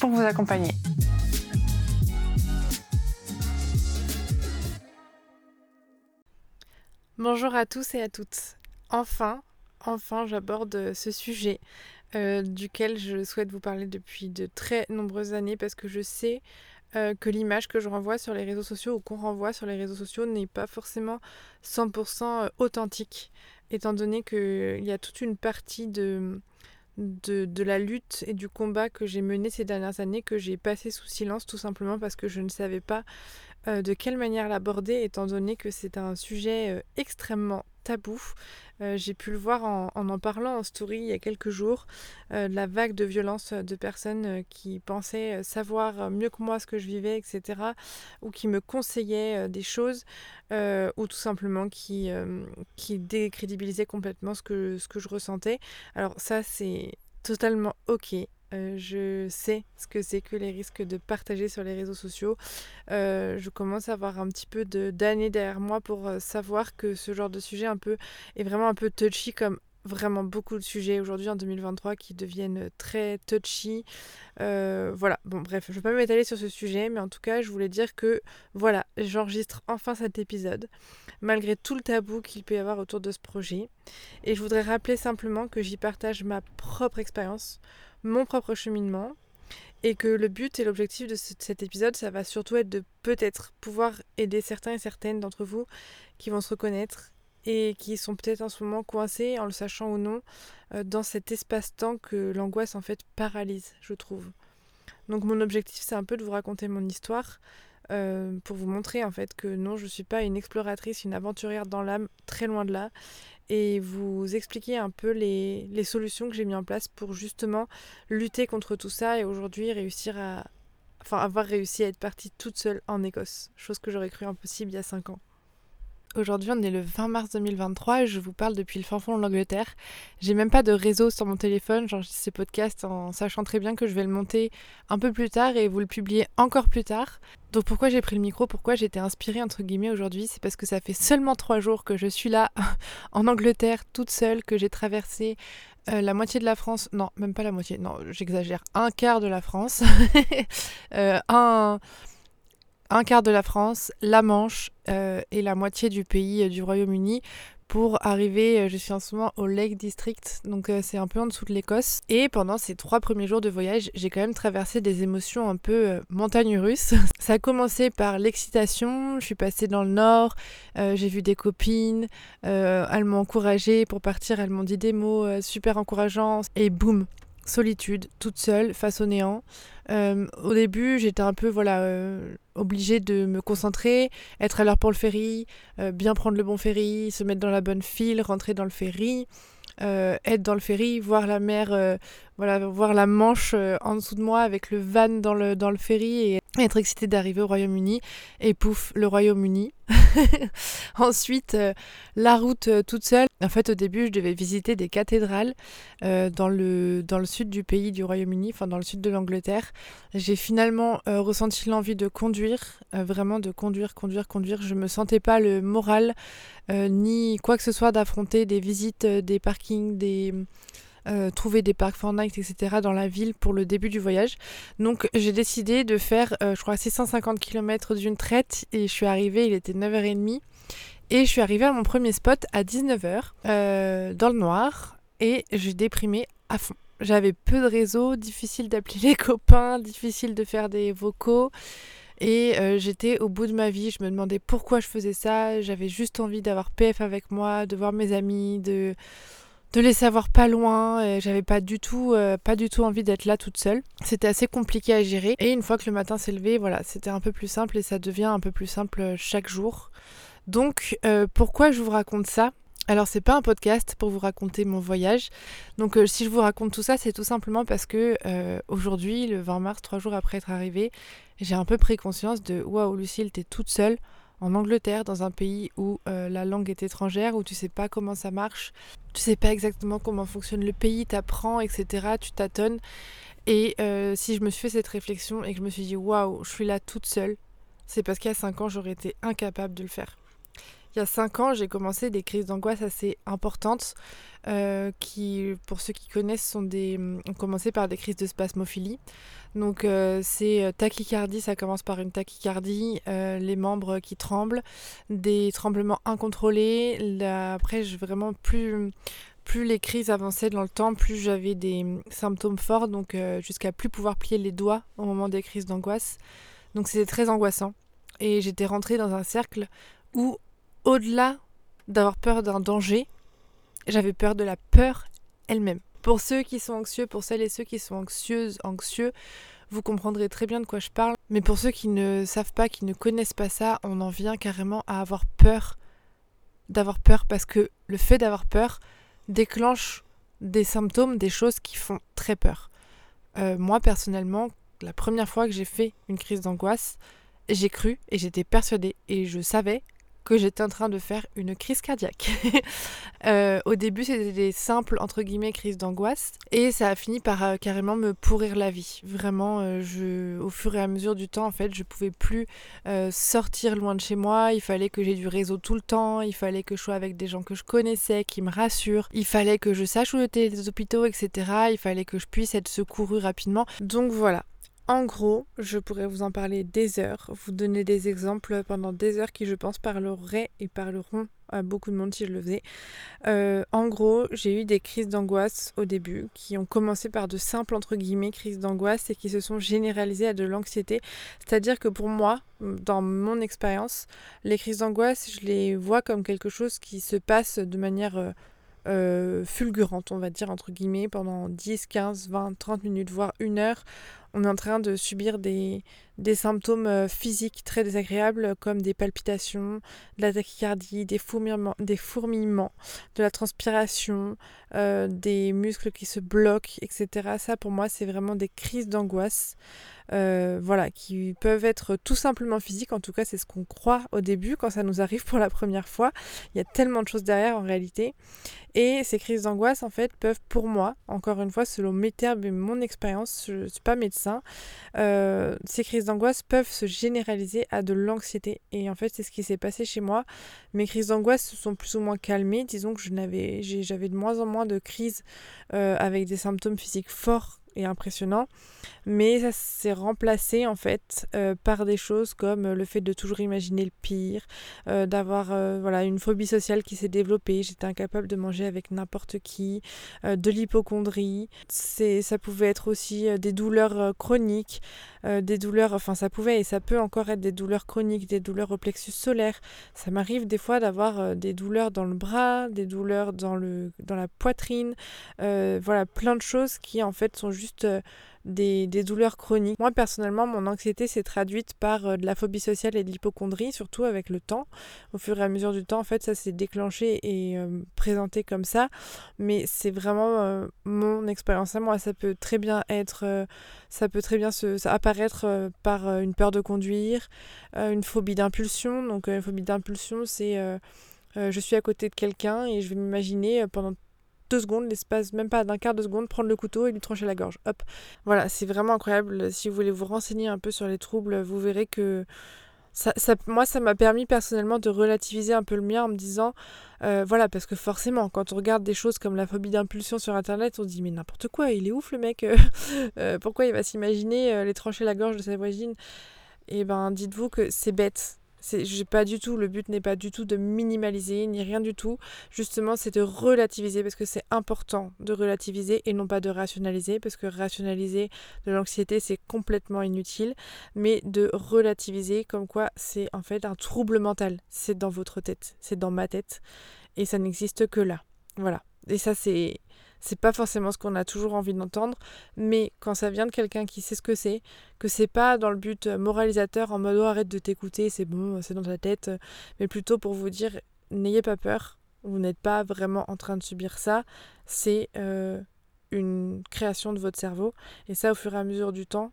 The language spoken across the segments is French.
pour vous accompagner. Bonjour à tous et à toutes. Enfin, enfin, j'aborde ce sujet euh, duquel je souhaite vous parler depuis de très nombreuses années parce que je sais euh, que l'image que je renvoie sur les réseaux sociaux ou qu'on renvoie sur les réseaux sociaux n'est pas forcément 100% euh, authentique, étant donné qu'il y a toute une partie de, de, de, la lutte et du combat que j'ai mené ces dernières années que j'ai passé sous silence tout simplement parce que je ne savais pas euh, de quelle manière l'aborder, étant donné que c'est un sujet euh, extrêmement tabou. Euh, j'ai pu le voir en, en, parlant en story il y a quelques jours, la vague de violence de personnes qui pensaient savoir mieux que moi ce que je vivais, etc., ou qui me conseillaient des choses, ou tout simplement qui, qui décrédibilisaient complètement ce que, ce que je ressentais. Alors ça, c'est totalement ok. Euh, je sais ce que c'est que les risques de partager sur les réseaux sociaux. Euh, je commence à avoir un petit peu d'années derrière moi pour euh, savoir que ce genre de sujet un est vraiment un peu touchy comme vraiment beaucoup de sujets aujourd'hui en 2023 qui deviennent très touchy. voilà, bon bref, je ne vais pas m'étaler sur ce sujet, mais en tout cas, je voulais dire que voilà, j'enregistre enfin cet épisode, malgré tout le tabou qu'il peut y avoir autour de ce projet. Et je voudrais rappeler simplement que j'y partage ma propre expérience mon propre cheminement et que le but et l'objectif de cet épisode, ça va surtout être de peut-être pouvoir aider certains et certaines d'entre vous qui vont se reconnaître et qui sont peut-être en ce moment coincés, en le sachant ou non, euh, dans cet espace-temps que l'angoisse en fait paralyse, je trouve. Donc mon objectif, c'est un peu de vous raconter mon histoire, euh, pour vous montrer en fait que non, je ne suis pas une exploratrice, une aventurière dans l'âme, très loin de là, et vous expliquer un peu les, solutions que j'ai mis en place pour justement lutter contre tout ça et aujourd'hui réussir à, enfin avoir réussi à être partie toute seule en Écosse, chose que j'aurais cru impossible il y a 5 ans. Aujourd'hui, on est le 20 mars 2023 et je vous parle depuis le fin fond de l'Angleterre. J'ai même pas de réseau sur mon téléphone. J'enregistre ces podcasts en sachant très bien que je vais le monter un peu plus tard et vous le publier encore plus tard. Donc pourquoi j'ai pris le micro, pourquoi été inspirée entre guillemets aujourd'hui, c'est parce que ça fait seulement trois jours que je suis là en Angleterre toute seule, que j'ai traversé euh, la moitié de la France, non, même pas la moitié, non, j'exagère, un quart de la France, euh, un, un quart de la France, la Manche euh, et la moitié du pays euh, du Royaume-Uni pour arriver, euh, je suis en ce moment au Lake District, donc c'est un peu en dessous de l'Écosse. Et pendant ces trois premiers jours de voyage, j'ai quand même traversé des émotions un peu montagne russes. Ça a commencé par l'excitation, je suis passée dans le nord, j'ai vu des copines, elles m'ont encouragée pour partir, elles m'ont dit des mots super encourageants, et boum, solitude, toute seule, face au néant. Au début, j'étais un peu voilà obligée de me concentrer, être à l'heure pour le ferry, euh, bien prendre le bon ferry, se mettre dans la bonne file, rentrer dans le ferry, être dans le ferry, voir la mer voilà, voir la Manche en dessous de moi avec le van dans le, dans le ferry et être excité d'arriver au Royaume-Uni. Et pouf, le Royaume-Uni. Ensuite, la route toute seule. En fait, au début, je devais visiter des cathédrales dans, le, dans le sud du pays du Royaume-Uni, enfin dans le sud de l'Angleterre. J'ai finalement ressenti l'envie de conduire, vraiment de conduire, conduire, conduire. Je me sentais pas le moral ni quoi que ce soit d'affronter des visites, des parkings, des euh, trouver des parcs Fortnite, etc. dans la ville pour le début du voyage. Donc j'ai décidé de faire, euh, je crois, 650 km d'une traite et je suis arrivée, il était 9h30. Et je suis arrivée à mon premier spot à 19h euh, dans le noir et j'ai déprimé à fond. J'avais peu de réseau, difficile d'appeler les copains, difficile de faire des vocaux. Et j'étais au bout de ma vie, je me demandais pourquoi je faisais ça. J'avais juste envie d'avoir PF avec moi, de voir mes amis, de, de les savoir pas loin. Et j'avais pas du tout, euh, pas du tout envie d'être là toute seule. C'était assez compliqué à gérer. Et une fois que le matin s'est levé, voilà, c'était un peu plus simple et ça devient un peu plus simple euh, chaque jour. Donc, euh, pourquoi je vous raconte ça? Alors c'est pas un podcast pour vous raconter mon voyage. Donc si je vous raconte tout ça, c'est tout simplement parce que aujourd'hui, le 20 mars, trois jours après être arrivée, j'ai un peu pris conscience de waouh Lucille, t'es toute seule en Angleterre, dans un pays où euh, la langue est étrangère, où tu sais pas comment ça marche, tu sais pas exactement comment fonctionne le pays, t'apprends, etc. Tu tâtonnes. Et euh, si je me suis fait cette réflexion et que je me suis dit waouh, je suis là toute seule, c'est parce qu'il y a 5 ans, j'aurais été incapable de le faire. Il y a 5 ans, j'ai commencé des crises d'angoisse assez importantes euh, qui, pour ceux qui connaissent, sont des, ont commencé par des crises de spasmophilie. Donc euh, c'est euh, tachycardie, ça commence par une tachycardie, les membres qui tremblent, des tremblements incontrôlés. après, vraiment plus plus les crises avançaient dans le temps, plus j'avais des symptômes forts, donc jusqu'à plus pouvoir plier les doigts au moment des crises d'angoisse. Donc c'était très angoissant. Et j'étais rentrée dans un cercle où, au-delà d'avoir peur d'un danger, j'avais peur de la peur elle-même. Pour ceux qui sont anxieux, pour celles et ceux qui sont anxieuses, anxieux, vous comprendrez très bien de quoi je parle. Mais pour ceux qui ne savent pas, qui ne connaissent pas ça, on en vient carrément à avoir peur d'avoir peur parce que le fait d'avoir peur déclenche des symptômes, des choses qui font très peur. Euh, moi personnellement, la première fois que j'ai fait une crise d'angoisse, j'ai cru et j'étais persuadée et je savais que j'étais en train de faire une crise cardiaque. Euh, au début, c'était des simples, entre guillemets, crises d'angoisse. Et ça a fini par euh, carrément me pourrir la vie. Vraiment, euh, je, au fur et à mesure du temps, en fait, je pouvais plus sortir loin de chez moi. Il fallait que j'ai du réseau tout le temps. Il fallait que je sois avec des gens que je connaissais, qui me rassurent. Il fallait que je sache où étaient les hôpitaux, etc. Il fallait que je puisse être secourue rapidement. Donc voilà, en gros, je pourrais vous en parler des heures, vous donner des exemples pendant des heures qui, je pense, parleraient et parleront à beaucoup de monde si je le faisais. Euh, en gros, j'ai eu des crises d'angoisse au début qui ont commencé par de simples, entre guillemets, crises d'angoisse et qui se sont généralisées à de l'anxiété. C'est-à-dire que pour moi, dans mon expérience, les crises d'angoisse, je les vois comme quelque chose qui se passe de manière... Euh, euh, fulgurante, on va dire, entre guillemets, pendant 10, 15, 20, 30 minutes, voire une heure, on est en train de subir des, des symptômes euh, physiques très désagréables comme des palpitations, de la tachycardie, des fourmillements, des fourmillements de la transpiration, euh, des muscles qui se bloquent, etc. Ça pour moi c'est vraiment des crises d'angoisse. Euh, voilà, qui peuvent être tout simplement physiques, en tout cas c'est ce qu'on croit au début quand ça nous arrive pour la première fois. Il y a tellement de choses derrière en réalité. Et ces crises d'angoisse en fait peuvent pour moi, encore une fois selon mes termes et mon expérience, je ne suis pas médecin, ces crises d'angoisse peuvent se généraliser à de l'anxiété. Et en fait, c'est ce qui s'est passé chez moi. Mes crises d'angoisse se sont plus ou moins calmées. Disons que j'avais de moins en moins de crises euh, avec des symptômes physiques forts impressionnant. Mais ça s'est remplacé en fait euh, par des choses comme euh, le fait de toujours imaginer le pire, euh, d'avoir voilà une phobie sociale qui s'est développée. J'étais incapable de manger avec n'importe qui, de l'hypochondrie. C'est ça pouvait être aussi des douleurs chroniques, des douleurs, enfin ça pouvait et ça peut encore être des douleurs chroniques, des douleurs au plexus solaire. Ça m'arrive des fois d'avoir des douleurs dans le bras, des douleurs dans le dans la poitrine, voilà plein de choses qui en fait sont juste des, douleurs chroniques. Moi personnellement, mon anxiété s'est traduite par de la phobie sociale et de l'hypochondrie, surtout avec le temps. Au fur et à mesure du temps, en fait, ça s'est déclenché et présenté comme ça. Mais c'est vraiment mon expérience à moi. Ça peut très bien être, ça peut très bien se, apparaître par une peur de conduire, une phobie d'impulsion. Donc, une phobie d'impulsion, c'est je suis à côté de quelqu'un et je vais m'imaginer pendant deux secondes, l'espace même pas d'un quart de seconde, prendre le couteau et lui trancher la gorge. Hop. Voilà, c'est vraiment incroyable. Si vous voulez vous renseigner un peu sur les troubles, vous verrez que ça, moi, ça m'a permis personnellement de relativiser un peu le mien en me disant, euh, voilà, parce que forcément, quand on regarde des choses comme la phobie d'impulsion sur Internet, on se dit, mais n'importe quoi, il est ouf le mec, euh, pourquoi il va s'imaginer euh, les trancher la gorge de sa voisine? Eh ben, dites-vous que c'est bête, j'ai pas du tout, le but n'est pas du tout de minimaliser ni rien du tout. Justement, c'est de relativiser parce que c'est important de relativiser et non pas de rationaliser parce que rationaliser de l'anxiété c'est complètement inutile, mais de relativiser comme quoi c'est en fait un trouble mental. C'est dans votre tête, c'est dans ma tête et ça n'existe que là. Voilà. Et ça c'est c'est pas forcément ce qu'on a toujours envie d'entendre, mais quand ça vient de quelqu'un qui sait ce que c'est, que c'est pas dans le but euh, moralisateur en mode oh, arrête de t'écouter, c'est bon, c'est dans ta tête, euh, mais plutôt pour vous dire n'ayez pas peur, vous n'êtes pas vraiment en train de subir ça, c'est euh, une création de votre cerveau, et ça au fur et à mesure du temps,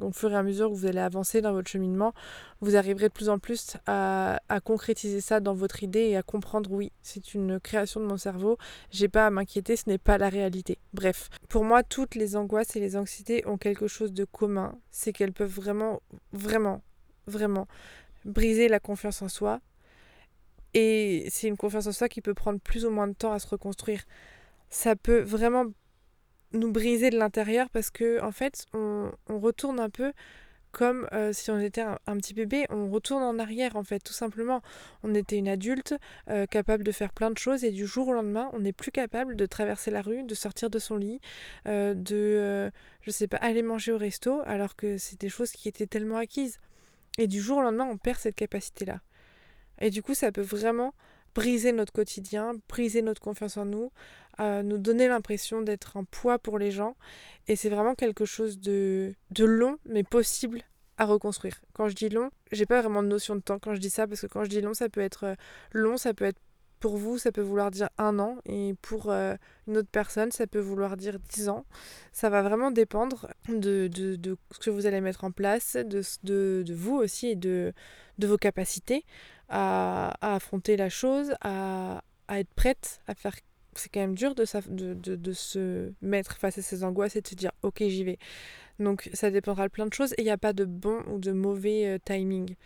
au fur et à mesure que vous allez avancer dans votre cheminement, vous arriverez de plus en plus à, concrétiser ça dans votre idée et à comprendre oui, c'est une création de mon cerveau, j'ai pas à m'inquiéter, ce n'est pas la réalité. Bref, pour moi, toutes les angoisses et les anxiétés ont quelque chose de commun, c'est qu'elles peuvent vraiment, vraiment, vraiment briser la confiance en soi. Et c'est une confiance en soi qui peut prendre plus ou moins de temps à se reconstruire. Ça peut vraiment nous briser de l'intérieur parce que en fait on, retourne un peu comme euh, si on était un, petit bébé, on retourne en arrière en fait, tout simplement. On était une adulte euh, capable de faire plein de choses et du jour au lendemain, on n'est plus capable de traverser la rue, de sortir de son lit, euh, de, je sais pas, aller manger au resto, alors que c'est des choses qui étaient tellement acquises. Et du jour au lendemain, on perd cette capacité-là. Et du coup, ça peut vraiment briser notre quotidien, briser notre confiance en nous, nous donner l'impression d'être un poids pour les gens. Et c'est vraiment quelque chose de, de long, mais possible à reconstruire. Quand je dis long, j'ai pas vraiment de notion de temps quand je dis ça, parce que quand je dis long, ça peut être euh, long, ça peut être pour vous, ça peut vouloir dire un an, et pour euh, une autre personne, ça peut vouloir dire dix ans. Ça va vraiment dépendre de, de, de, ce que vous allez mettre en place, de, de vous aussi et de, de vos capacités à, affronter la chose, à, être prête à faire c'est quand même dur de, se mettre face à ces angoisses et de se dire ok j'y vais. Donc ça dépendra de plein de choses et il n'y a pas de bon ou de mauvais euh, timing.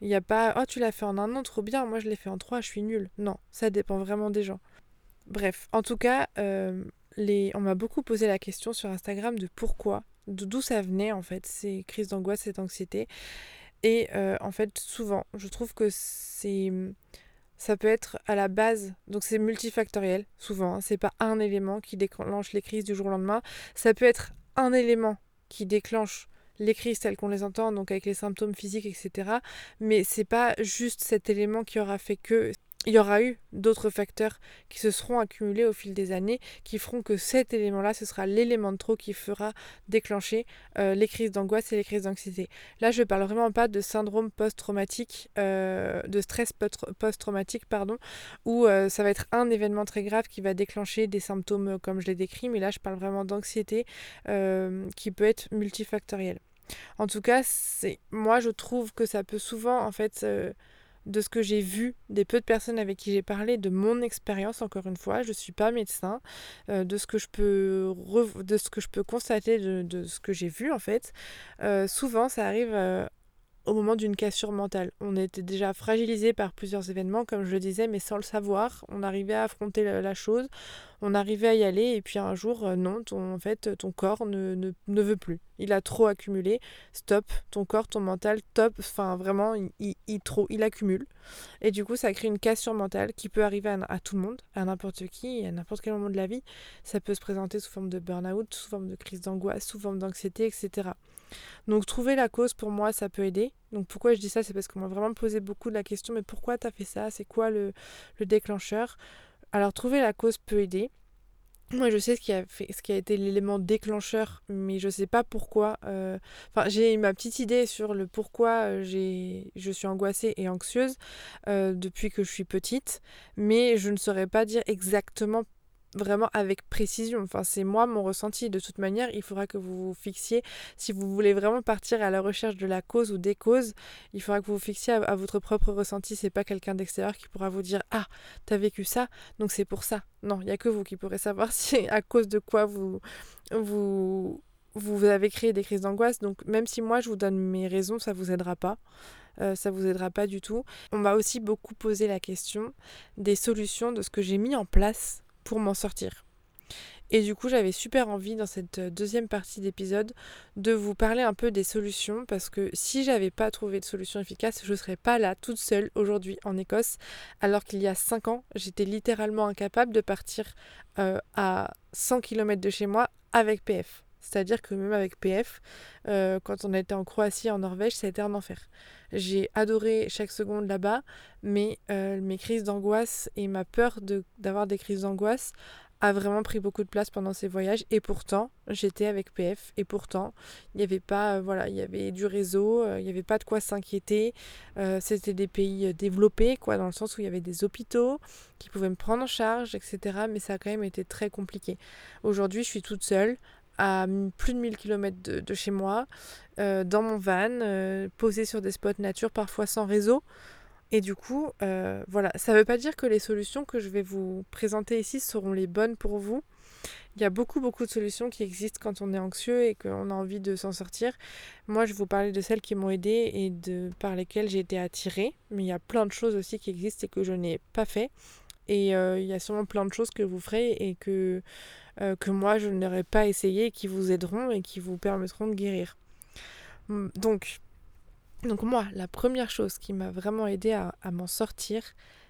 Il n'y a pas oh tu l'as fait en un an trop bien, moi je l'ai fait en trois, je suis nulle. Non, ça dépend vraiment des gens. Bref, en tout cas, euh, on m'a beaucoup posé la question sur Instagram de pourquoi, d'où ça venait en fait ces crises d'angoisse, cette anxiété. Et euh, en fait, souvent, je trouve que c'est ça peut être à la base, donc c'est multifactoriel souvent, hein. c'est pas un élément qui déclenche les crises du jour au lendemain, ça peut être un élément qui déclenche les crises telles qu'on les entend, donc avec les symptômes physiques, etc. Mais c'est pas juste cet élément qui aura fait que il y aura eu d'autres facteurs qui se seront accumulés au fil des années qui feront que cet élément-là, ce sera l'élément de trop qui fera déclencher euh, les crises d'angoisse et les crises d'anxiété. Là, je ne parle vraiment pas de syndrome post-traumatique, euh, de stress post-traumatique, pardon, où euh, ça va être un événement très grave qui va déclencher des symptômes comme je l'ai décrit, mais là, je parle vraiment d'anxiété qui peut être multifactorielle. En tout cas, moi, je trouve que ça peut souvent, en fait de ce que j'ai vu, des peu de personnes avec qui j'ai parlé, de mon expérience, encore une fois, je ne suis pas médecin, euh, de, ce que je peux de ce que je peux constater, de, ce que j'ai vu en fait, euh, souvent ça arrive euh, au moment d'une cassure mentale. On était déjà fragilisé par plusieurs événements, comme je le disais, mais sans le savoir. On arrivait à affronter la, chose, on arrivait à y aller, et puis un jour, euh, non, ton, en fait, ton corps ne, ne, ne, veut plus. Il a trop accumulé. Stop, ton corps, ton mental, top. Enfin, vraiment, il, trop, il accumule. Et du coup, ça crée une cassure mentale qui peut arriver à, à tout le monde, à n'importe qui, à n'importe quel moment de la vie. Ça peut se présenter sous forme de burn-out, sous forme de crise d'angoisse, sous forme d'anxiété, etc. Donc trouver la cause pour moi ça peut aider. Donc pourquoi je dis ça c'est parce qu'on m'a vraiment posé beaucoup de la question mais pourquoi t'as fait ça? C'est quoi le, le déclencheur? Alors trouver la cause peut aider. moi, je sais ce qui a, fait, ce qui a été l'élément déclencheur, mais je sais pas pourquoi. euh, Enfin, j'ai ma petite idée sur le pourquoi euh, je suis angoissée et anxieuse euh, depuis que je suis petite, mais je ne saurais pas dire exactement vraiment avec précision. Enfin, c'est moi mon ressenti. De toute manière, il faudra que vous vous fixiez, si vous voulez vraiment partir à la recherche de la cause ou des causes, il faudra que vous vous fixiez à, votre propre ressenti. C'est pas quelqu'un d'extérieur qui pourra vous dire Ah, t'as vécu ça, donc c'est pour ça. Non, il n'y a que vous qui pourrez savoir si à cause de quoi vous, vous, vous avez créé des crises d'angoisse. Donc, même si moi je vous donne mes raisons, ça vous aidera pas. Euh, ça vous aidera pas du tout. On m'a aussi beaucoup posé la question des solutions de ce que j'ai mis en place pour m'en sortir. Et du coup, j'avais super envie dans cette euh, deuxième partie d'épisode de vous parler un peu des solutions parce que si j'avais pas trouvé de solution efficace, je serais pas là toute seule aujourd'hui en Écosse alors qu'il y a 5 ans, j'étais littéralement incapable de partir euh, à 100 km de chez moi avec PF. C'est-à-dire que même avec PF, euh, quand on était en Croatie, en Norvège, ça a été un enfer. J'ai adoré chaque seconde là-bas, mais euh, mes crises d'angoisse et ma peur d'avoir des crises d'angoisse a vraiment pris beaucoup de place pendant ces voyages. Et pourtant, j'étais avec PF. Et pourtant, il n'y avait pas, euh, voilà, il y avait du réseau, il n'y avait pas de quoi s'inquiéter. C'était des pays développés, quoi, dans le sens où il y avait des hôpitaux qui pouvaient me prendre en charge, etc. Mais ça a quand même été très compliqué. Aujourd'hui, je suis toute seule à plus de 1000 km de, chez moi, euh, dans mon van, euh, posée sur des spots nature, parfois sans réseau. Et du coup, euh, voilà, ça ne veut pas dire que les solutions que je vais vous présenter ici seront les bonnes pour vous. Il y a beaucoup, beaucoup de solutions qui existent quand on est anxieux et qu'on a envie de s'en sortir. Moi, je vous parler de celles qui m'ont aidé et de, par lesquelles j'ai été attirée. Mais il y a plein de choses aussi qui existent et que je n'ai pas fait. Et euh, il y a sûrement plein de choses que vous ferez et que, euh, que moi, je n'aurais pas essayé et qui vous aideront et qui vous permettront de guérir. Hum, Donc, donc moi, la première chose qui m'a vraiment aidé à, à m'en sortir,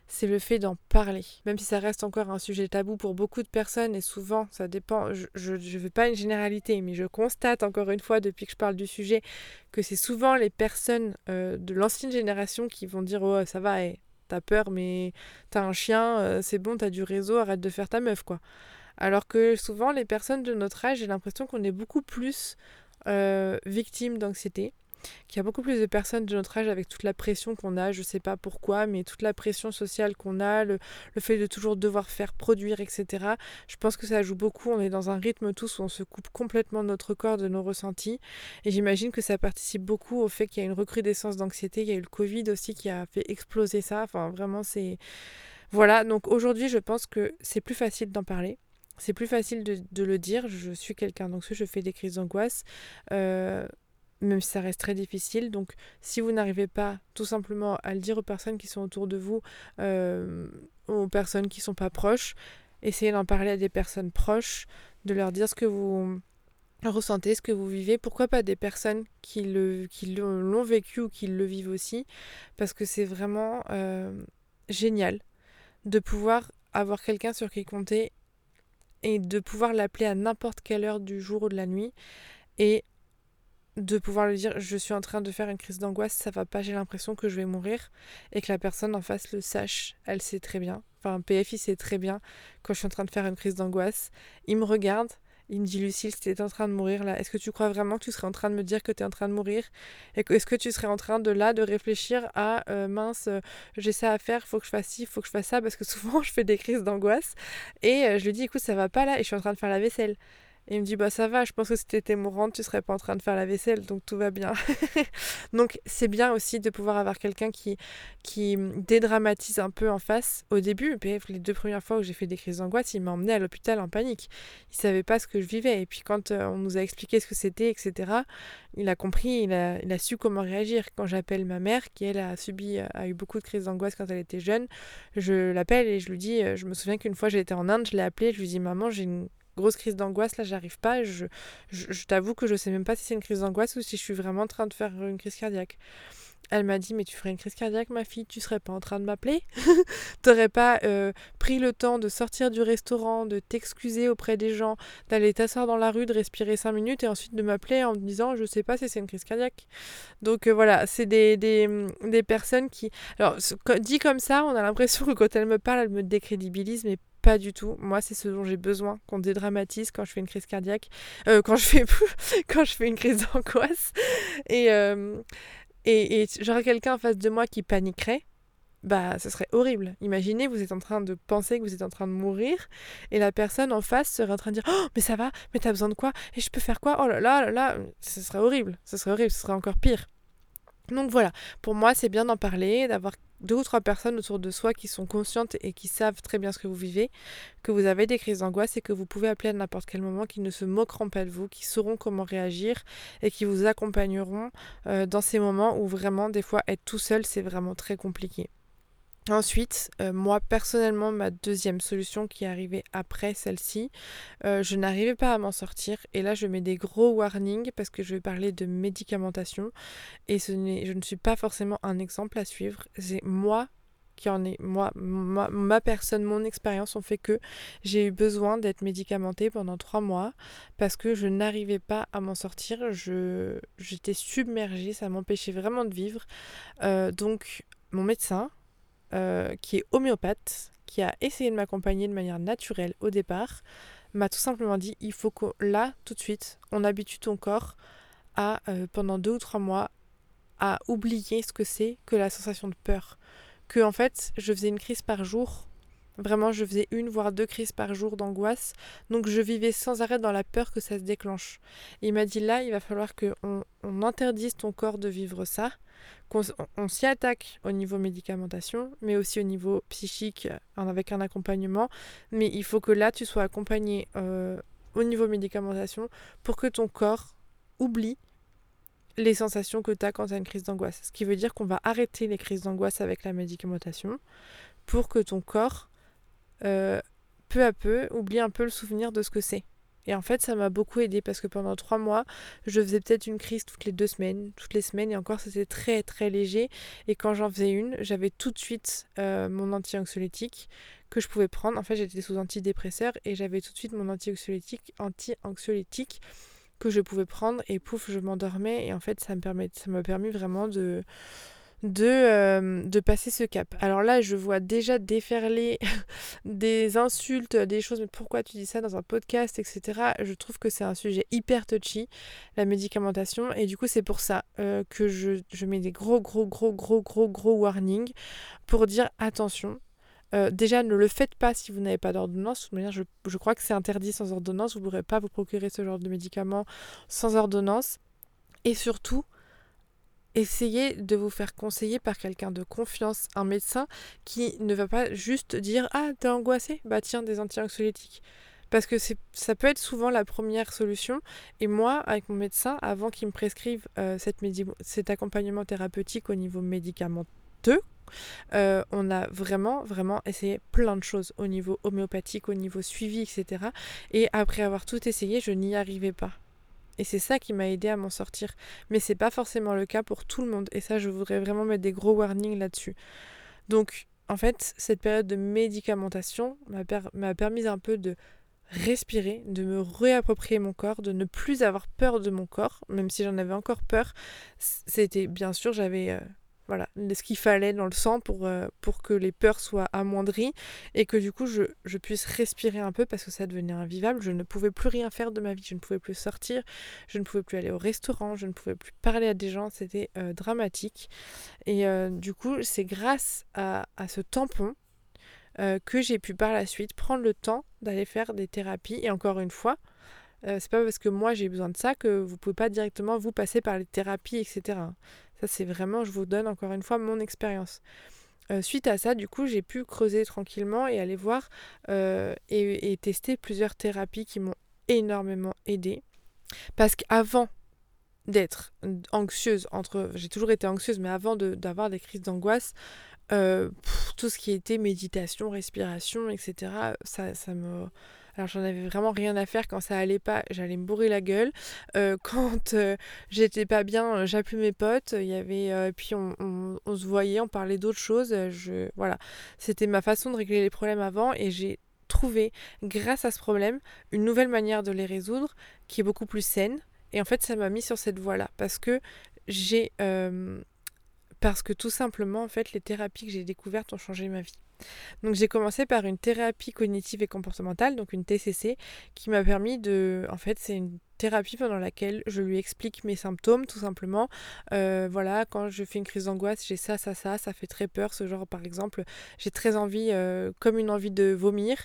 c'est le fait d'en parler. Même si ça reste encore un sujet tabou pour beaucoup de personnes, et souvent, ça dépend, je ne fais pas une généralité, mais je constate encore une fois, depuis que je parle du sujet, que c'est souvent les personnes euh, de l'ancienne génération qui vont dire « Oh, ça va, eh, t'as peur, mais t'as un chien, euh, c'est bon, t'as du réseau, arrête de faire ta meuf, quoi. » Alors que souvent, les personnes de notre âge, j'ai l'impression qu'on est beaucoup plus euh, victimes d'anxiété qu'il y a beaucoup plus de personnes de notre âge avec toute la pression qu'on a, je sais pas pourquoi, mais toute la pression sociale qu'on a, le, le fait de toujours devoir faire produire, etc. Je pense que ça joue beaucoup, on est dans un rythme tous où on se coupe complètement de notre corps, de nos ressentis, et j'imagine que ça participe beaucoup au fait qu'il y a une recrudescence d'anxiété, il y a eu le Covid aussi qui a fait exploser ça, enfin vraiment c'est... Voilà, donc aujourd'hui je pense que c'est plus facile d'en parler. C'est plus facile de, de le dire. Je suis quelqu'un d'anxieux, je fais des crises d'angoisse. Euh, même si ça reste très difficile. Donc, si vous n'arrivez pas tout simplement à le dire aux personnes qui sont autour de vous, euh, aux personnes qui sont pas proches, essayez d'en parler à des personnes proches, de leur dire ce que vous ressentez, ce que vous vivez. Pourquoi pas des personnes qui le qui l'ont l'ont vécu ou qui le vivent aussi, parce que c'est vraiment euh, génial de pouvoir avoir quelqu'un sur qui compter et de pouvoir l'appeler à n'importe quelle heure du jour ou de la nuit et de pouvoir lui dire je suis en train de faire une crise d'angoisse, ça va pas, j'ai l'impression que je vais mourir et que la personne en face le sache, elle sait très bien. Enfin, PFI sait très bien quand je suis en train de faire une crise d'angoisse. Il me regarde, il me dit Lucille, si tu es en train de mourir là, est-ce que tu crois vraiment que tu serais en train de me dire que tu es en train de mourir? Et est-ce que tu serais en train de là de réfléchir à euh, mince, euh, j'ai ça à faire, faut que je fasse ci, faut que je fasse ça parce que souvent je fais des crises d'angoisse et euh, je lui dis écoute, ça va pas là et je suis en train de faire la vaisselle. Il me dit bah ça va, je pense que si t'étais mourante, tu serais pas en train de faire la vaisselle, donc tout va bien. donc c'est bien aussi de pouvoir avoir quelqu'un qui, qui dédramatise un peu en face. Au début, les deux premières fois où j'ai fait des crises d'angoisse, il m'a emmené à l'hôpital en panique. Il savait pas ce que je vivais. Et puis quand euh, on nous a expliqué ce que c'était, etc., il a compris, il a, il a su comment réagir. Quand j'appelle ma mère, qui elle a subi, a eu beaucoup de crises d'angoisse quand elle était jeune, je l'appelle et je lui dis, euh, je me souviens qu'une fois j'étais en Inde, je l'ai appelée, je lui dis maman, j'ai une grosse crise d'angoisse, là j'arrive pas, je, je, t'avoue que je sais même pas si c'est une crise d'angoisse ou si je suis vraiment en train de faire une crise cardiaque. Elle m'a dit mais tu ferais une crise cardiaque ma fille, tu serais pas en train de m'appeler? T'aurais pas euh, pris le temps de sortir du restaurant, de t'excuser auprès des gens, d'aller t'asseoir dans la rue, de respirer 5 minutes et ensuite de m'appeler en me disant je sais pas si c'est une crise cardiaque. Donc euh, voilà, c'est des, des, des, personnes qui... Alors dit comme ça, on a l'impression que quand elle me parle, elle me décrédibilise, mais pas du tout. Moi, c'est ce dont j'ai besoin, qu'on dédramatise quand je fais une crise cardiaque, euh, quand je fais quand je fais une crise d'angoisse. Et, euh, et, et j'aurais quelqu'un en face de moi qui paniquerait bah ce serait horrible. Imaginez, vous êtes en train de penser que vous êtes en train de mourir et la personne en face serait en train de dire "Oh, mais ça va, mais t'as besoin de quoi? Et je peux faire quoi? Oh là là là là, ce serait horrible. Ce serait horrible, ce serait encore pire. Donc voilà, pour moi, c'est bien d'en parler, d'avoir deux ou trois personnes autour de soi qui sont conscientes et qui savent très bien ce que vous vivez, que vous avez des crises d'angoisse et que vous pouvez appeler à n'importe quel moment, qui ne se moqueront pas de vous, qui sauront comment réagir et qui vous accompagneront euh, dans ces moments où vraiment, des fois, être tout seul, c'est vraiment très compliqué. Ensuite, euh, moi personnellement, ma deuxième solution qui est arrivée après celle-ci, euh, je n'arrivais pas à m'en sortir. Et là, je mets des gros warnings parce que je vais parler de médicamentation. Et ce je ne suis pas forcément un exemple à suivre. C'est moi qui en ai, moi, ma, personne, mon expérience ont fait que j'ai eu besoin d'être médicamentée pendant trois mois parce que je n'arrivais pas à m'en sortir. J'étais submergée, ça m'empêchait vraiment de vivre. Euh, donc, mon médecin, euh, qui est homéopathe, qui a essayé de m'accompagner de manière naturelle au départ, m'a tout simplement dit il faut que là, tout de suite, on habitue ton corps à, euh, pendant deux ou trois mois, à oublier ce que c'est que la sensation de peur. Que en fait, je faisais une crise par jour. Vraiment, je faisais une voire deux crises par jour d'angoisse. Donc, je vivais sans arrêt dans la peur que ça se déclenche. il m'a dit là, il va falloir qu'on on interdise ton corps de vivre ça on, s'y attaque au niveau médicamentation, mais aussi au niveau psychique euh, avec un accompagnement. Mais il faut que là, tu sois accompagné euh, au niveau médicamentation pour que ton corps oublie les sensations que tu as quand tu as une crise d'angoisse. Ce qui veut dire qu'on va arrêter les crises d'angoisse avec la médicamentation pour que ton corps, euh, peu à peu, oublie un peu le souvenir de ce que c'est. Et en fait, ça m'a beaucoup aidé parce que pendant trois mois, je faisais peut-être une crise toutes les deux semaines, toutes les semaines, et encore c'était très très léger. Et quand j'en faisais une, j'avais tout de suite euh, mon anti-anxiolytique que je pouvais prendre. En fait, j'étais sous antidépresseur et j'avais tout de suite mon anti-anxiolytique, anti-anxiolytique que je pouvais prendre et pouf, je m'endormais. Et en fait, ça ça m'a permis vraiment de de, euh, de passer ce cap. Alors là, je vois déjà déferler des insultes, des choses, mais pourquoi tu dis ça dans un podcast, etc. Je trouve que c'est un sujet hyper touchy, la médicamentation, et du coup c'est pour ça euh, que je, je, mets des gros, gros, gros, gros, gros, gros warnings pour dire attention. Euh, déjà, ne le faites pas si vous n'avez pas d'ordonnance. De manière, je, je crois que c'est interdit sans ordonnance. Vous ne pourrez pas vous procurer ce genre de médicaments sans ordonnance. Et surtout, essayez de vous faire conseiller par quelqu'un de confiance, un médecin qui ne va pas juste dire Ah, t'es angoissé? Bah tiens, des anti-anxiolytiques. Parce que ça peut être souvent la première solution. Et moi, avec mon médecin, avant qu'il me prescrive euh, cette cet accompagnement thérapeutique au niveau médicamenteux, euh, on a vraiment, vraiment essayé plein de choses au niveau homéopathique, au niveau suivi, etc. Et après avoir tout essayé, je n'y arrivais pas. Et c'est ça qui m'a aidé à m'en sortir. Mais c'est pas forcément le cas pour tout le monde. Et ça, je voudrais vraiment mettre des gros warnings là-dessus. Donc, en fait, cette période de médicamentation m'a permis un peu de respirer, de me réapproprier mon corps, de ne plus avoir peur de mon corps, même si j'en avais encore peur. C'était bien sûr, j'avais euh, voilà, ce qu'il fallait dans le sang pour, euh, pour que les peurs soient amoindries et que du coup je, je, puisse respirer un peu parce que ça devenait invivable. Je ne pouvais plus rien faire de ma vie, je ne pouvais plus sortir, je ne pouvais plus aller au restaurant, je ne pouvais plus parler à des gens, c'était euh, dramatique. Et euh, du coup, c'est grâce à, à, ce tampon que j'ai pu par la suite prendre le temps d'aller faire des thérapies. Et encore une fois, c'est pas parce que moi j'ai besoin de ça que vous pouvez pas directement vous passer par les thérapies, etc. C'est vraiment, je vous donne encore une fois mon expérience. Euh, suite à ça, du coup, j'ai pu creuser tranquillement et aller voir euh, et, tester plusieurs thérapies qui m'ont énormément aidé. Parce qu'avant d'être anxieuse, entre, j'ai toujours été anxieuse, mais avant d'avoir des crises d'angoisse, euh, tout ce qui était méditation, respiration, etc., ça, ça me alors j'en avais vraiment rien à faire quand ça allait pas, j'allais me bourrer la gueule. Euh, quand euh, j'étais pas bien, euh, j'appelais mes potes. Il y avait, puis on, se voyait, on parlait d'autres choses. Voilà, c'était ma façon de régler les problèmes avant et j'ai trouvé, grâce à ce problème, une nouvelle manière de les résoudre qui est beaucoup plus saine. Et en fait, ça m'a mis sur cette voie-là parce que j'ai parce que tout simplement, en fait, les thérapies que j'ai découvertes ont changé ma vie. Donc j'ai commencé par une thérapie cognitive et comportementale, donc une TCC, qui m'a permis de... En fait, c'est une thérapie pendant laquelle je lui explique mes symptômes tout simplement. Euh, voilà, quand je fais une crise d'angoisse, j'ai ça, ça, ça, ça fait très peur. Ce genre, par exemple, j'ai très envie, euh, comme une envie de vomir.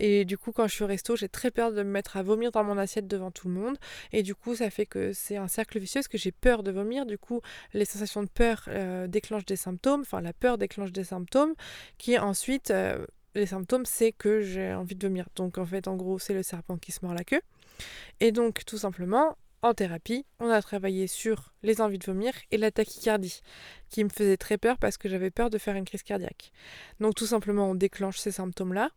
Et du coup, quand je suis au resto, j'ai très peur de me mettre à vomir dans mon assiette devant tout le monde. Et du coup, ça fait que c'est un cercle vicieux parce que j'ai peur de vomir. Du coup, les sensations de peur euh, déclenchent des symptômes. Enfin, la peur déclenche des symptômes qui ensuite les symptômes, c'est que j'ai envie de vomir. Donc en fait, en gros, c'est le serpent qui se mord la queue. Et donc, tout simplement, en thérapie, on a travaillé sur les envies de vomir et la tachycardie, qui me faisait très peur parce que j'avais peur de faire une crise cardiaque. Donc tout simplement, on déclenche ces symptômes-là.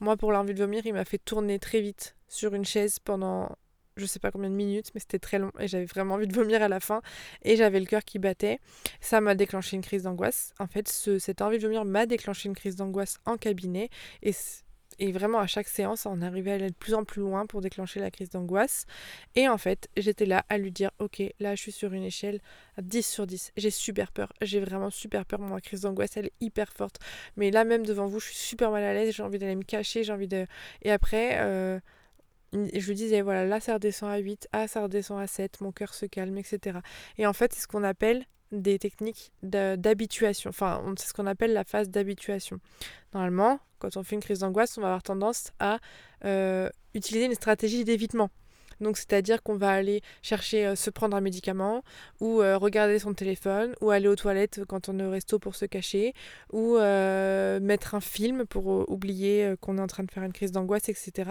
Moi, pour l'envie de vomir, il m'a fait tourner très vite sur une chaise pendant je sais pas combien de minutes, mais c'était très long et j'avais vraiment envie de vomir à la fin et j'avais le cœur qui battait. Ça m'a déclenché une crise d'angoisse. En fait, cette envie de vomir m'a déclenché une crise d'angoisse en cabinet et et vraiment, à chaque séance, on arrivait à aller de plus en plus loin pour déclencher la crise d'angoisse. Et en fait, j'étais là à lui dire Ok, là, je suis sur une échelle à 10 sur 10. J'ai super peur. J'ai vraiment super peur. Mon crise d'angoisse, elle est hyper forte. Mais là, même devant vous, je suis super mal à l'aise. J'ai envie d'aller me cacher. J'ai envie de. Et après. Euh, je disais, voilà, là ça redescend à 8, ah ça redescend à 7, mon cœur se calme, etc. Et en fait, c'est ce qu'on appelle des techniques d'habituation. Enfin, c'est ce qu'on appelle la phase d'habituation. Normalement, quand on fait une crise d'angoisse, on va avoir tendance à euh, utiliser une stratégie d'évitement. Donc c'est-à-dire qu'on va aller chercher euh, se prendre un médicament ou euh, regarder son téléphone ou aller aux toilettes quand on est au resto pour se cacher ou euh, mettre un film pour oublier qu'on est en train de faire une crise d'angoisse, etc.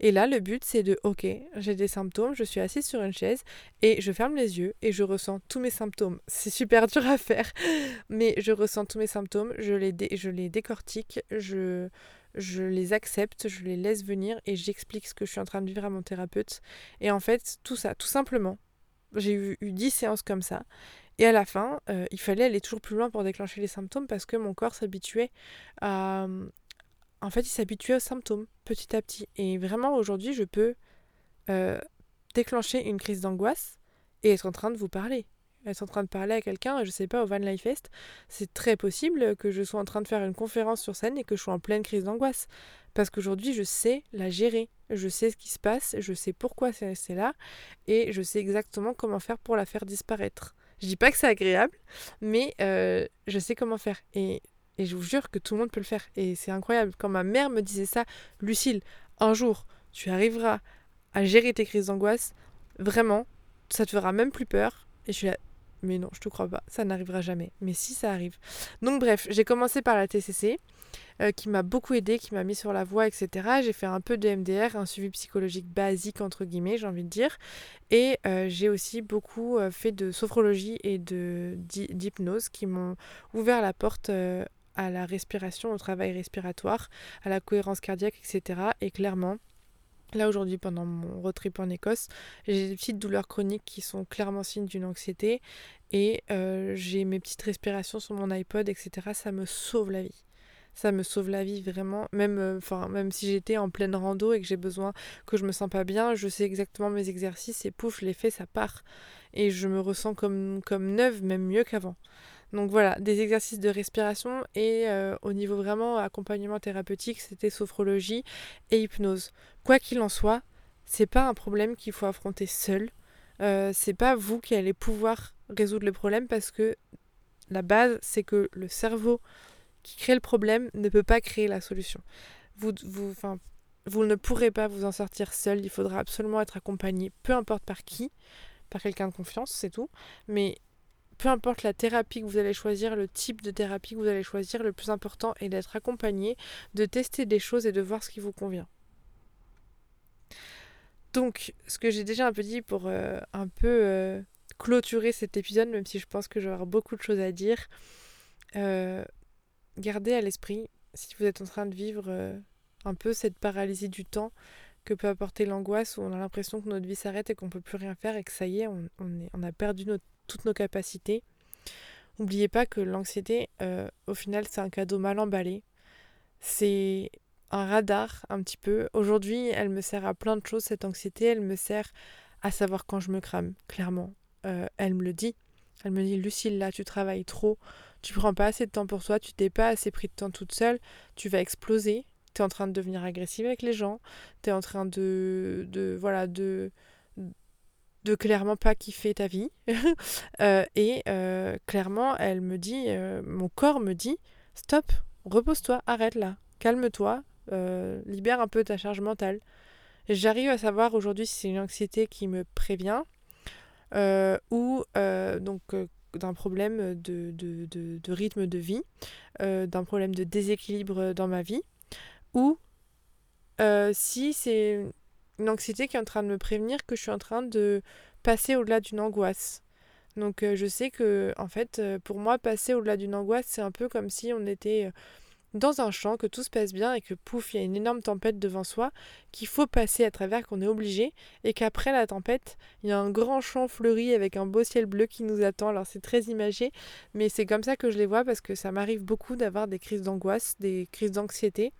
Et là, le but c'est de ok, j'ai des symptômes, je suis assise sur une chaise et je ferme les yeux et je ressens tous mes symptômes. C'est super dur à faire, mais je ressens tous mes symptômes, je les, je les décortique, je je les accepte, je les laisse venir et j'explique ce que je suis en train de vivre à mon thérapeute. Et en fait, tout ça, tout simplement, j'ai eu, eu 10 séances comme ça. Et à la fin, euh, il fallait aller toujours plus loin pour déclencher les symptômes parce que mon corps s'habituait à... En fait, il s'habituait aux symptômes petit à petit. Et vraiment, aujourd'hui, je peux euh, déclencher une crise d'angoisse et être en train de vous parler être en train de parler à quelqu'un, je sais pas, au Van Life Fest, c'est très possible que je sois en train de faire une conférence sur scène et que je sois en pleine crise d'angoisse. Parce qu'aujourd'hui, je sais la gérer. Je sais ce qui se passe, je sais pourquoi c'est là, et je sais exactement comment faire pour la faire disparaître. Je dis pas que c'est agréable, mais euh, je sais comment faire. Et, je vous jure que tout le monde peut le faire. Et c'est incroyable. Quand ma mère me disait ça, Lucille, un jour, tu arriveras à gérer tes crises d'angoisse, vraiment, ça te fera même plus peur. Et je suis mais non, je te crois pas, ça n'arrivera jamais. Mais si ça arrive. Donc bref, j'ai commencé par la TCC, euh, qui m'a beaucoup aidé, qui m'a mis sur la voie, etc. J'ai fait un peu de MDR, un suivi psychologique basique, entre guillemets, j'ai envie de dire. Et euh, j'ai aussi beaucoup euh, fait de sophrologie et d'hypnose qui m'ont ouvert la porte à la respiration, au travail respiratoire, à la cohérence cardiaque, etc. Et clairement, Là aujourd'hui, pendant mon road trip en Écosse, j'ai des petites douleurs chroniques qui sont clairement signes d'une anxiété et euh, j'ai mes petites respirations sur mon iPod, etc. Ça me sauve la vie. Ça me sauve la vie vraiment. Même, euh, même si j'étais en pleine rando et que j'ai besoin, que je me sens pas bien, je sais exactement mes exercices et pouf, je les ça part. Et je me ressens comme, comme neuve, même mieux qu'avant. Donc voilà, des exercices de respiration et euh, au niveau vraiment accompagnement thérapeutique, c'était sophrologie et hypnose. Quoi qu'il en soit, c'est pas un problème qu'il faut affronter seul. Euh, c'est pas vous qui allez pouvoir résoudre le problème parce que la base, c'est que le cerveau qui crée le problème ne peut pas créer la solution. Vous, vous, vous ne pourrez pas vous en sortir seul, il faudra absolument être accompagné, peu importe par qui, par quelqu'un de confiance, c'est tout. Mais peu importe la thérapie que vous allez choisir, le type de thérapie que vous allez choisir, le plus important est d'être accompagné, de tester des choses et de voir ce qui vous convient. Donc, ce que j'ai déjà un peu dit pour euh, un peu euh, clôturer cet épisode, même si je pense que j'aurai beaucoup de choses à dire, euh, gardez à l'esprit, si vous êtes en train de vivre un peu cette paralysie du temps que peut apporter l'angoisse, où on a l'impression que notre vie s'arrête et qu'on ne peut plus rien faire et que ça y est, on, a perdu toutes nos capacités. N'oubliez pas que l'anxiété, au final, c'est un cadeau mal emballé. C'est un radar, un petit peu. Aujourd'hui, elle me sert à plein de choses, cette anxiété. Elle me sert à savoir quand je me crame, clairement. Euh, elle me le dit. Elle me dit, Lucille, là, tu travailles trop, tu prends pas assez de temps pour toi, tu t'es pas assez pris de temps toute seule, tu vas exploser. Tu es en train de devenir agressive avec les gens, tu es en train de, de voilà de de clairement pas kiffer ta vie. Euh, et euh, clairement, elle me dit, mon corps me dit, stop, repose-toi, arrête là, calme-toi, libère un peu ta charge mentale. J'arrive à savoir aujourd'hui si c'est une anxiété qui me prévient ou donc d'un problème de, de, de, rythme de vie, d'un problème de déséquilibre dans ma vie, ou si c'est une anxiété qui est en train de me prévenir que je suis en train de passer au-delà d'une angoisse. Donc euh, je sais que en fait euh, pour moi passer au-delà d'une angoisse c'est un peu comme si on était euh, dans un champ, que tout se passe bien et que pouf, il y a une énorme tempête devant soi qu'il faut passer à travers, qu'on est obligé, et qu'après la tempête, il y a un grand champ fleuri avec un beau ciel bleu qui nous attend. Alors c'est très imagé, mais c'est comme ça que je les vois parce que ça m'arrive beaucoup d'avoir des crises d'angoisse, des crises d'anxiété,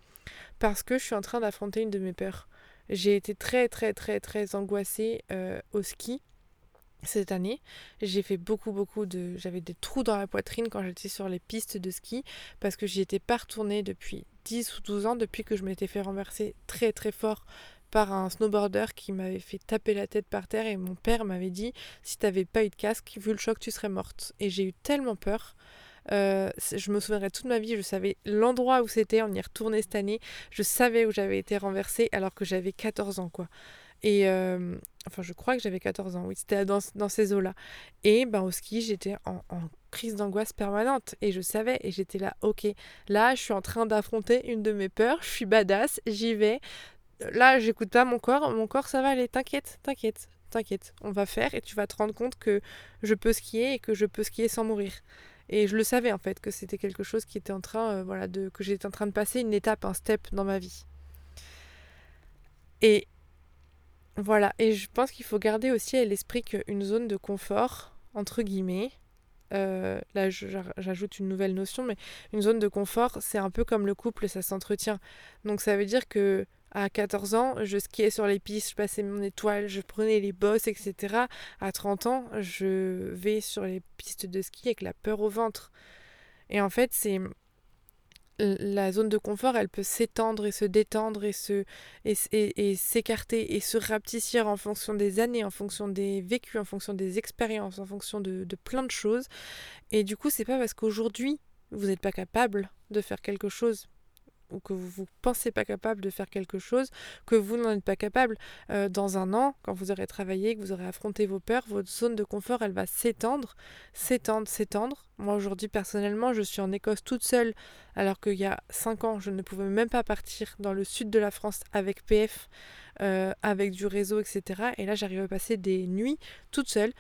parce que je suis en train d'affronter une de mes peurs. J'ai été très très très très angoissée euh, au ski cette année. J'ai fait beaucoup beaucoup de... J'avais des trous dans la poitrine quand j'étais sur les pistes de ski parce que j'y étais pas retournée depuis 10 ou 12 ans, depuis que je m'étais fait renverser très très fort par un snowboarder qui m'avait fait taper la tête par terre et mon père m'avait dit si t'avais pas eu de casque, vu le choc, tu serais morte. Et j'ai eu tellement peur euh, je me souviendrai toute ma vie, je savais l'endroit où c'était, on y est retourné cette année, je savais où j'avais été renversée alors que j'avais 14 ans quoi. Et euh, enfin je crois que j'avais 14 ans, oui, c'était dans, dans, ces eaux-là. Et ben au ski j'étais en, crise d'angoisse permanente et je savais et j'étais là, ok, là je suis en train d'affronter une de mes peurs, je suis badass, j'y vais. Là j'écoute pas mon corps, mon corps ça va aller, t'inquiète, t'inquiète, t'inquiète, on va faire et tu vas te rendre compte que je peux skier et que je peux skier sans mourir. Et je le savais en fait que c'était quelque chose qui était en train, euh, voilà, de que j'étais en train de passer une étape, un step dans ma vie. Et voilà, et je pense qu'il faut garder aussi à l'esprit qu'une zone de confort, entre guillemets, euh, là j'ajoute une nouvelle notion, mais une zone de confort, c'est un peu comme le couple, ça s'entretient. Donc ça veut dire que à 14 ans, je skiais sur les pistes, je passais mon étoile, je prenais les bosses, etc. À 30 ans, je vais sur les pistes de ski avec la peur au ventre. Et en fait, c'est la zone de confort, elle peut s'étendre et se détendre et se et, et, s'écarter et se rapetissir en fonction des années, en fonction des vécus, en fonction des expériences, en fonction de, de plein de choses. Et du coup, c'est pas parce qu'aujourd'hui vous n'êtes pas capable de faire quelque chose ou que vous ne pensez pas capable de faire quelque chose, que vous n'en êtes pas capable. Euh, dans un an, quand vous aurez travaillé, que vous aurez affronté vos peurs, votre zone de confort, elle va s'étendre, s'étendre, s'étendre. Moi, aujourd'hui, personnellement, je suis en Écosse toute seule, alors qu'il y a 5 ans, je ne pouvais même pas partir dans le sud de la France avec PF, euh, avec du réseau, etc. Et là, j'arrive à passer des nuits toute seule,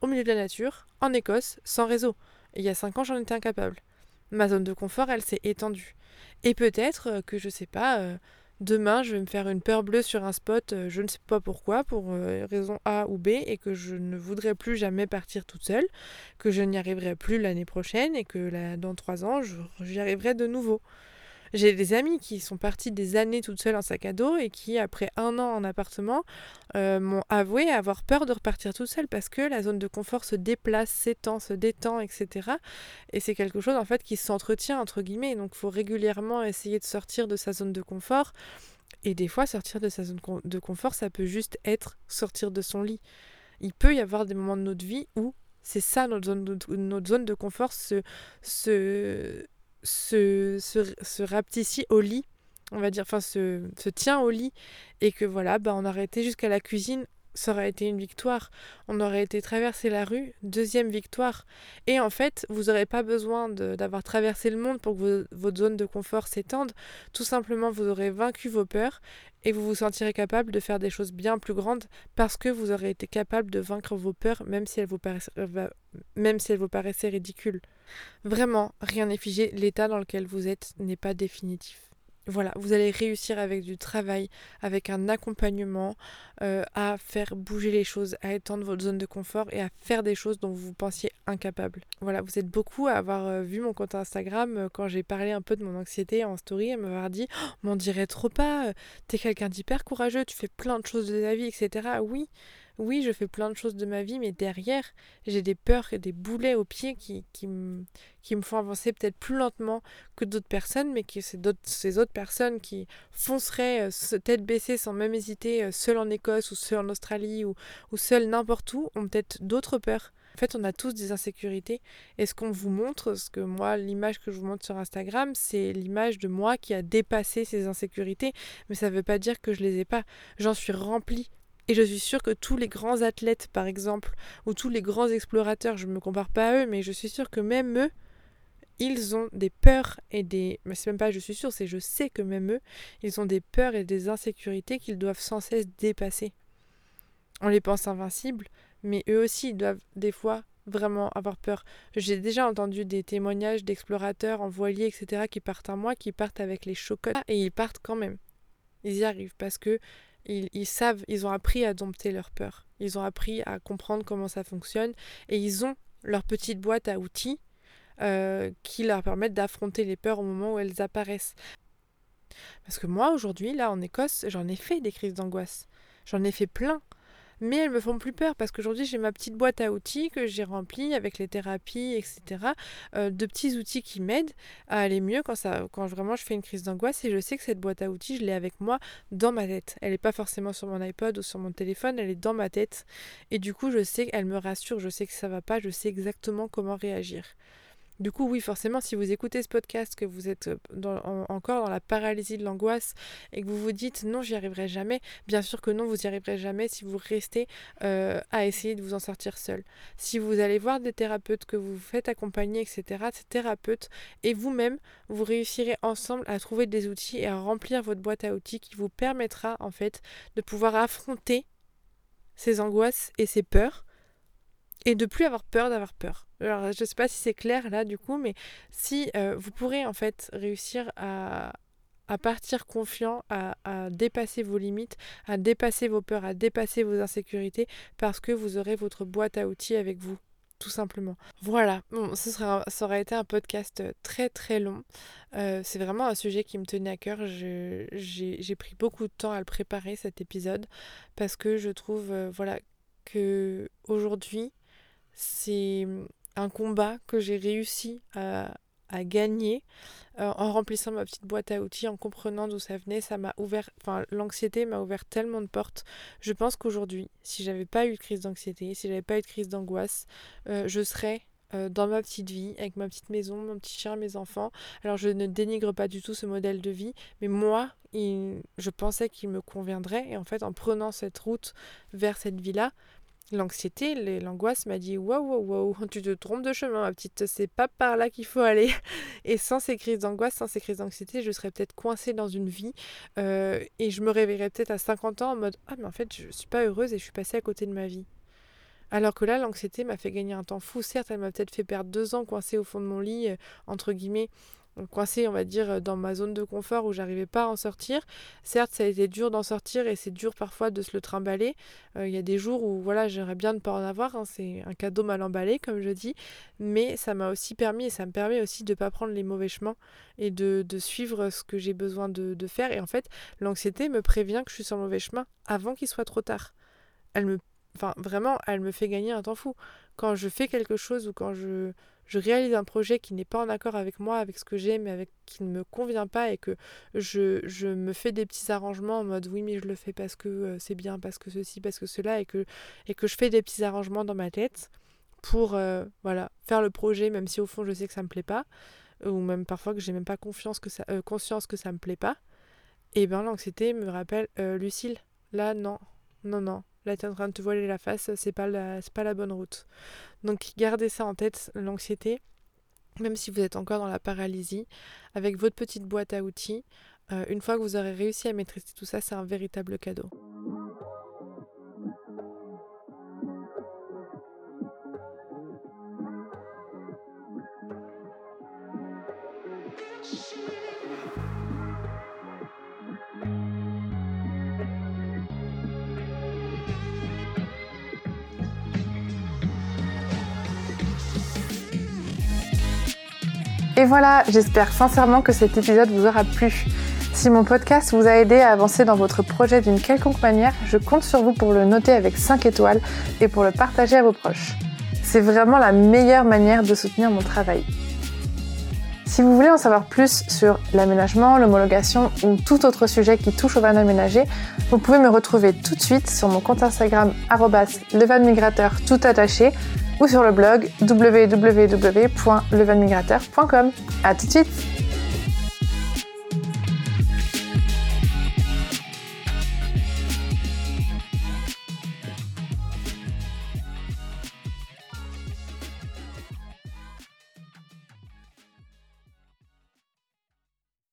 au milieu de la nature, en Écosse, sans réseau. Et il y a 5 ans, j'en étais incapable. Ma zone de confort, elle s'est étendue. Et peut-être euh, que je sais pas, euh, demain je vais me faire une peur bleue sur un spot, euh, je ne sais pas pourquoi, pour raison A ou B, et que je ne voudrais plus jamais partir toute seule, que je n'y arriverai plus l'année prochaine, et que là, dans trois ans, j'y arriverai de nouveau. J'ai des amis qui sont partis des années toutes seules en sac à dos et qui, après un an en appartement, euh, m'ont avoué avoir peur de repartir toute seule parce que la zone de confort se déplace, s'étend, se détend, etc. Et c'est quelque chose en fait qui s'entretient entre guillemets. Donc il faut régulièrement essayer de sortir de sa zone de confort. Et des fois, sortir de sa zone de confort, ça peut juste être sortir de son lit. Il peut y avoir des moments de notre vie où c'est ça notre zone de, notre zone de confort se, se, se, se, se rapetissait au lit, on va dire, enfin se, se tient au lit, et que voilà, bah, on été jusqu'à la cuisine, ça aurait été une victoire. On aurait été traverser la rue, deuxième victoire. Et en fait, vous n'aurez pas besoin d'avoir traversé le monde pour que votre zone de confort s'étende. Tout simplement, vous aurez vaincu vos peurs et vous vous sentirez capable de faire des choses bien plus grandes parce que vous aurez été capable de vaincre vos peurs, même si elles vous, euh, même si elles vous paraissaient ridicules. Vraiment, rien n'est figé, l'état dans lequel vous êtes n'est pas définitif. Voilà, vous allez réussir avec du travail, avec un accompagnement, euh, à faire bouger les choses, à étendre votre zone de confort et à faire des choses dont vous pensiez incapable. Voilà, vous êtes beaucoup à avoir euh, vu mon compte Instagram euh, quand j'ai parlé un peu de mon anxiété en story, à m'avoir dit oh, m'en dirait trop pas, t'es quelqu'un d'hyper courageux, tu fais plein de choses de ta vie, etc. Oui, oui, je fais plein de choses de ma vie, mais derrière, j'ai des peurs et des boulets aux pieds qui, qui, me, font avancer peut-être plus lentement que d'autres personnes, mais que c'est ces autres personnes qui fonceraient euh, tête baissée sans même hésiter, euh, seul en Écosse ou seul en Australie ou, ou seul n'importe où, ont peut-être d'autres peurs. En fait, on a tous des insécurités. Et ce qu'on vous montre, ce que moi, l'image que je vous montre sur Instagram, c'est l'image de moi qui a dépassé ces insécurités. Mais ça ne veut pas dire que je les ai pas. J'en suis remplie. Et je suis sûre que tous les grands athlètes, par exemple, ou tous les grands explorateurs, je ne me compare pas à eux, mais je suis sûre que même eux, ils ont des peurs et des... C'est même pas je suis sûre, c'est je sais que même eux, ils ont des peurs et des insécurités qu'ils doivent sans cesse dépasser. On les pense invincibles, mais eux aussi ils doivent des fois vraiment avoir peur. J'ai déjà entendu des témoignages d'explorateurs en voilier, etc., qui partent un mois, qui partent avec les chocottes, et ils partent quand même. Ils y arrivent parce que ils, savent, ils ont appris à dompter leur peur. Ils ont appris à comprendre comment ça fonctionne et ils ont leur petite boîte à outils euh, qui leur permettent d'affronter les peurs au moment où elles apparaissent. Parce que moi, aujourd'hui, là, en Écosse, j'en ai fait des crises d'angoisse. J'en ai fait plein mais elles me font plus peur parce qu'aujourd'hui j'ai ma petite boîte à outils que j'ai remplie avec les thérapies, etc. Euh, de petits outils qui m'aident à aller mieux quand, ça, quand vraiment je fais une crise d'angoisse et je sais que cette boîte à outils, je l'ai avec moi dans ma tête. Elle n'est pas forcément sur mon iPod ou sur mon téléphone, elle est dans ma tête. Et du coup, je sais qu'elle me rassure, je sais que ça va pas, je sais exactement comment réagir. Du coup, oui, forcément, si vous écoutez ce podcast, que vous êtes euh, encore dans la paralysie de l'angoisse et que vous vous dites non, j'y arriverai jamais, bien sûr que non, vous n'y arriverez jamais si vous restez euh, à essayer de vous en sortir seul. Si vous allez voir des thérapeutes, que vous vous faites accompagner, etc., ces thérapeutes et vous-même, vous réussirez ensemble à trouver des outils et à remplir votre boîte à outils qui vous permettra en fait de pouvoir affronter ces angoisses et ces peurs et de plus avoir peur d'avoir peur. Alors je ne sais pas si c'est clair là du coup, mais si euh, vous pourrez en fait réussir à, à partir confiant, à, à, dépasser vos limites, à dépasser vos peurs, à dépasser vos insécurités, parce que vous aurez votre boîte à outils avec vous, tout simplement. Voilà, bon, sera, ça aurait été un podcast très très long. Euh, c'est vraiment un sujet qui me tenait à cœur. J'ai pris beaucoup de temps à le préparer cet épisode, parce que je trouve, euh, voilà, que aujourd'hui, c'est un combat que j'ai réussi à, gagner euh, en remplissant ma petite boîte à outils, en comprenant d'où ça venait. Ça m'a ouvert, enfin, l'anxiété m'a ouvert tellement de portes. Je pense qu'aujourd'hui, si j'avais pas eu de crise d'anxiété, si j'avais pas eu de crise d'angoisse, euh, je serais euh, dans ma petite vie, avec ma petite maison, mon petit chien, mes enfants. Alors je ne dénigre pas du tout ce modèle de vie, mais moi, je pensais qu'il me conviendrait. Et en fait, en prenant cette route vers cette vie-là, L'anxiété, l'angoisse m'a dit Waouh, waouh, waouh, tu te trompes de chemin, ma petite, c'est pas par là qu'il faut aller. Et sans ces crises d'angoisse, sans ces crises d'anxiété, je serais peut-être coincée dans une vie euh, et je me réveillerais peut-être à 50 ans en mode Ah, mais en fait, je suis pas heureuse et je suis passée à côté de ma vie. Alors que là, l'anxiété m'a fait gagner un temps fou. Certes, elle m'a peut-être fait perdre deux ans coincée au fond de mon lit, euh, entre guillemets, coincée, on va dire, dans ma zone de confort où j'arrivais pas à en sortir. Certes, ça a été dur d'en sortir et c'est dur parfois de se le trimballer. Euh, il y a des jours où, voilà, j'aimerais bien ne pas en avoir. Hein, c'est un cadeau mal emballé, comme je dis. Mais ça m'a aussi permis et ça me permet aussi de ne pas prendre les mauvais chemins et de, suivre ce que j'ai besoin de, de faire. Et en fait, l'anxiété me prévient que je suis sur le mauvais chemin avant qu'il soit trop tard. Elle me, enfin, vraiment, elle me fait gagner un temps fou. Quand je fais quelque chose ou quand je je réalise un projet qui n'est pas en accord avec moi, avec ce que j'aime, mais avec qui ne me convient pas et que je, je, me fais des petits arrangements en mode oui mais je le fais parce que euh, c'est bien, parce que ceci, parce que cela et que, je fais des petits arrangements dans ma tête pour euh, voilà, faire le projet même si au fond je sais que ça me plaît pas ou même parfois que j'ai même pas confiance que ça, euh, conscience que ça me plaît pas. Et bien l'anxiété me rappelle Lucille, là non, non, non, là tu es en train de te voiler la face, c'est pas la, pas la bonne route. Donc gardez ça en tête, l'anxiété, même si vous êtes encore dans la paralysie, avec votre petite boîte à outils, euh, une fois que vous aurez réussi à maîtriser tout ça, c'est un véritable cadeau. Et voilà, j'espère sincèrement que cet épisode vous aura plu. Si mon podcast vous a aidé à avancer dans votre projet d'une quelconque manière, je compte sur vous pour le noter avec 5 étoiles et pour le partager à vos proches. C'est vraiment la meilleure manière de soutenir mon travail. Si vous voulez en savoir plus sur l'aménagement, l'homologation ou tout autre sujet qui touche au van aménagé, vous pouvez me retrouver tout de suite sur mon compte Instagram levanmigrateur tout attaché ou sur le blog www.levanmigrateur.com. À tout de suite